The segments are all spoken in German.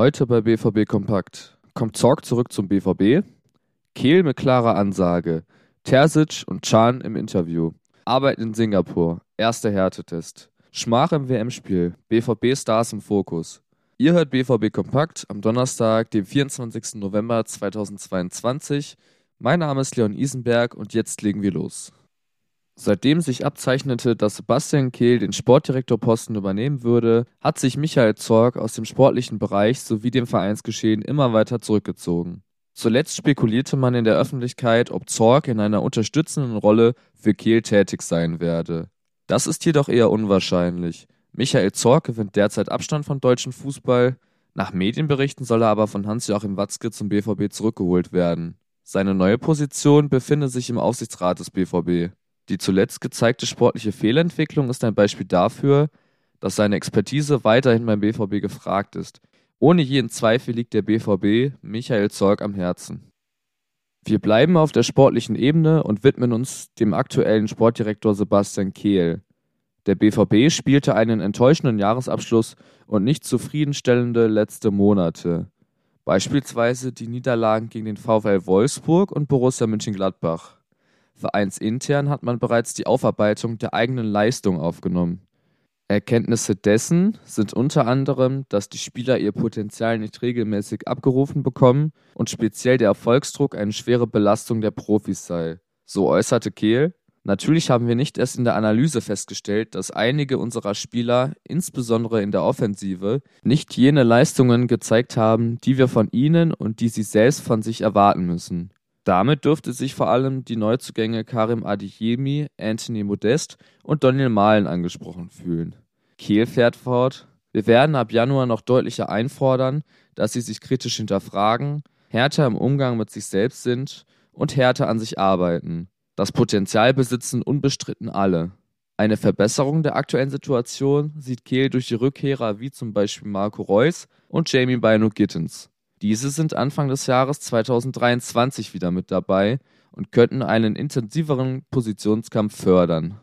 Heute bei BVB Kompakt. Kommt Zorg zurück zum BVB? Kehl mit klarer Ansage. Terzic und Chan im Interview. Arbeit in Singapur. Erster Härtetest. Schmach im WM-Spiel. BVB-Stars im Fokus. Ihr hört BVB Kompakt am Donnerstag, dem 24. November 2022. Mein Name ist Leon Isenberg und jetzt legen wir los. Seitdem sich abzeichnete, dass Sebastian Kehl den Sportdirektorposten übernehmen würde, hat sich Michael Zorg aus dem sportlichen Bereich sowie dem Vereinsgeschehen immer weiter zurückgezogen. Zuletzt spekulierte man in der Öffentlichkeit, ob Zorg in einer unterstützenden Rolle für Kehl tätig sein werde. Das ist jedoch eher unwahrscheinlich. Michael Zorg gewinnt derzeit Abstand von deutschem Fußball. Nach Medienberichten soll er aber von Hans-Joachim Watzke zum BVB zurückgeholt werden. Seine neue Position befindet sich im Aufsichtsrat des BVB. Die zuletzt gezeigte sportliche Fehlentwicklung ist ein Beispiel dafür, dass seine Expertise weiterhin beim BVB gefragt ist. Ohne jeden Zweifel liegt der BVB Michael Zorg am Herzen. Wir bleiben auf der sportlichen Ebene und widmen uns dem aktuellen Sportdirektor Sebastian Kehl. Der BVB spielte einen enttäuschenden Jahresabschluss und nicht zufriedenstellende letzte Monate. Beispielsweise die Niederlagen gegen den VfL Wolfsburg und Borussia Mönchengladbach. Vereinsintern hat man bereits die Aufarbeitung der eigenen Leistung aufgenommen. Erkenntnisse dessen sind unter anderem, dass die Spieler ihr Potenzial nicht regelmäßig abgerufen bekommen und speziell der Erfolgsdruck eine schwere Belastung der Profis sei. So äußerte Kehl. Natürlich haben wir nicht erst in der Analyse festgestellt, dass einige unserer Spieler, insbesondere in der Offensive, nicht jene Leistungen gezeigt haben, die wir von ihnen und die sie selbst von sich erwarten müssen. Damit dürfte sich vor allem die Neuzugänge Karim Adeyemi, Anthony Modest und Daniel Mahlen angesprochen fühlen. Kehl fährt fort: Wir werden ab Januar noch deutlicher einfordern, dass sie sich kritisch hinterfragen, härter im Umgang mit sich selbst sind und härter an sich arbeiten. Das Potenzial besitzen unbestritten alle. Eine Verbesserung der aktuellen Situation sieht Kehl durch die Rückkehrer wie zum Beispiel Marco Reus und Jamie Bino Gittens. Diese sind Anfang des Jahres 2023 wieder mit dabei und könnten einen intensiveren Positionskampf fördern.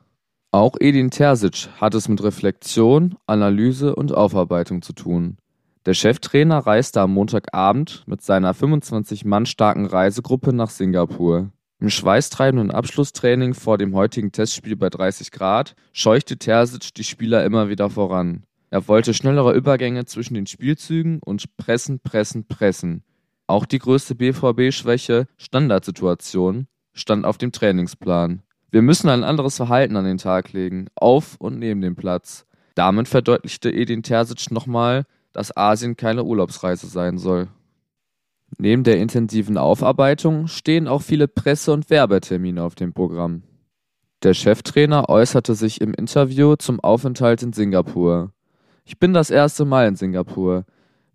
Auch Edin Terzic hat es mit Reflexion, Analyse und Aufarbeitung zu tun. Der Cheftrainer reiste am Montagabend mit seiner 25 Mann starken Reisegruppe nach Singapur. Im schweißtreibenden Abschlusstraining vor dem heutigen Testspiel bei 30 Grad scheuchte Terzic die Spieler immer wieder voran. Er wollte schnellere Übergänge zwischen den Spielzügen und pressen, pressen, pressen. Auch die größte BVB-Schwäche, Standardsituation, stand auf dem Trainingsplan. Wir müssen ein anderes Verhalten an den Tag legen, auf und neben dem Platz. Damit verdeutlichte Edin Terzic nochmal, dass Asien keine Urlaubsreise sein soll. Neben der intensiven Aufarbeitung stehen auch viele Presse- und Werbetermine auf dem Programm. Der Cheftrainer äußerte sich im Interview zum Aufenthalt in Singapur. Ich bin das erste Mal in Singapur.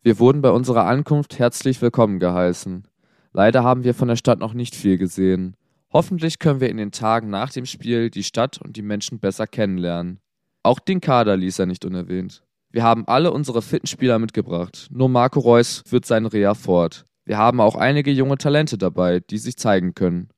Wir wurden bei unserer Ankunft herzlich willkommen geheißen. Leider haben wir von der Stadt noch nicht viel gesehen. Hoffentlich können wir in den Tagen nach dem Spiel die Stadt und die Menschen besser kennenlernen. Auch den Kader ließ er nicht unerwähnt. Wir haben alle unsere fitten Spieler mitgebracht. Nur Marco Reus führt seine Reha fort. Wir haben auch einige junge Talente dabei, die sich zeigen können.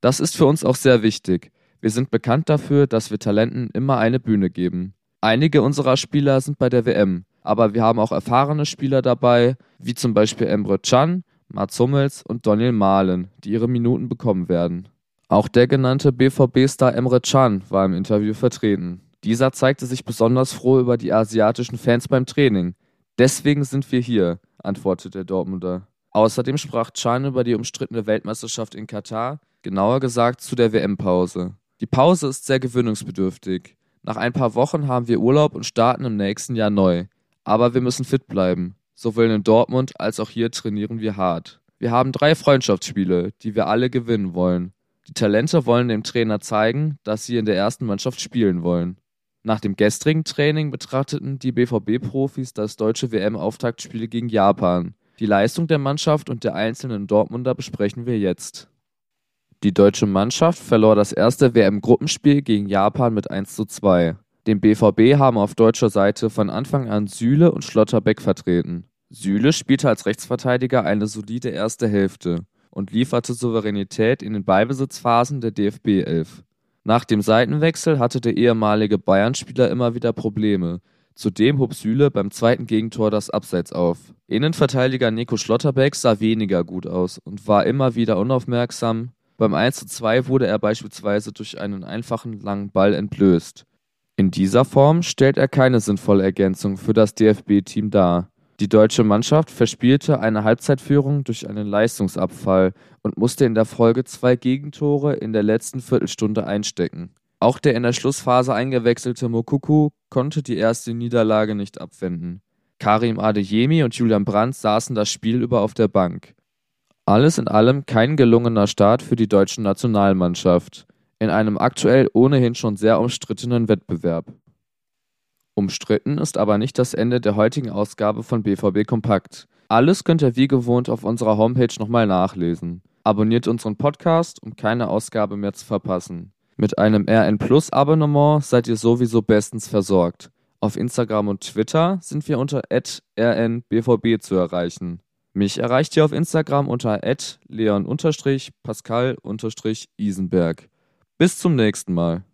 Das ist für uns auch sehr wichtig. Wir sind bekannt dafür, dass wir Talenten immer eine Bühne geben. Einige unserer Spieler sind bei der WM, aber wir haben auch erfahrene Spieler dabei, wie zum Beispiel Emre Can, Mats Hummels und Daniel Mahlen, die ihre Minuten bekommen werden. Auch der genannte BVB-Star Emre Can war im Interview vertreten. Dieser zeigte sich besonders froh über die asiatischen Fans beim Training. Deswegen sind wir hier, antwortete der Dortmunder. Außerdem sprach Can über die umstrittene Weltmeisterschaft in Katar, genauer gesagt zu der WM-Pause. Die Pause ist sehr gewöhnungsbedürftig. Nach ein paar Wochen haben wir Urlaub und starten im nächsten Jahr neu. Aber wir müssen fit bleiben. Sowohl in Dortmund als auch hier trainieren wir hart. Wir haben drei Freundschaftsspiele, die wir alle gewinnen wollen. Die Talente wollen dem Trainer zeigen, dass sie in der ersten Mannschaft spielen wollen. Nach dem gestrigen Training betrachteten die BVB-Profis das deutsche WM-Auftaktspiel gegen Japan. Die Leistung der Mannschaft und der einzelnen Dortmunder besprechen wir jetzt. Die deutsche Mannschaft verlor das erste WM-Gruppenspiel gegen Japan mit 1:2. Den BVB haben auf deutscher Seite von Anfang an Süle und Schlotterbeck vertreten. Süle spielte als Rechtsverteidiger eine solide erste Hälfte und lieferte Souveränität in den Ballbesitzphasen der DFB 11. Nach dem Seitenwechsel hatte der ehemalige Bayern-Spieler immer wieder Probleme, Zudem hob Süle beim zweiten Gegentor das Abseits auf. Innenverteidiger Nico Schlotterbeck sah weniger gut aus und war immer wieder unaufmerksam. Beim 1:2 wurde er beispielsweise durch einen einfachen langen Ball entblößt. In dieser Form stellt er keine sinnvolle Ergänzung für das DFB-Team dar. Die deutsche Mannschaft verspielte eine Halbzeitführung durch einen Leistungsabfall und musste in der Folge zwei Gegentore in der letzten Viertelstunde einstecken. Auch der in der Schlussphase eingewechselte Mokuku konnte die erste Niederlage nicht abwenden. Karim Adeyemi und Julian Brandt saßen das Spiel über auf der Bank. Alles in allem kein gelungener Start für die deutsche Nationalmannschaft in einem aktuell ohnehin schon sehr umstrittenen Wettbewerb. Umstritten ist aber nicht das Ende der heutigen Ausgabe von BVB Kompakt. Alles könnt ihr wie gewohnt auf unserer Homepage nochmal nachlesen. Abonniert unseren Podcast, um keine Ausgabe mehr zu verpassen. Mit einem RN Plus Abonnement seid ihr sowieso bestens versorgt. Auf Instagram und Twitter sind wir unter @rnbvb zu erreichen. Mich erreicht ihr auf Instagram unter leon-pascal-isenberg. Bis zum nächsten Mal.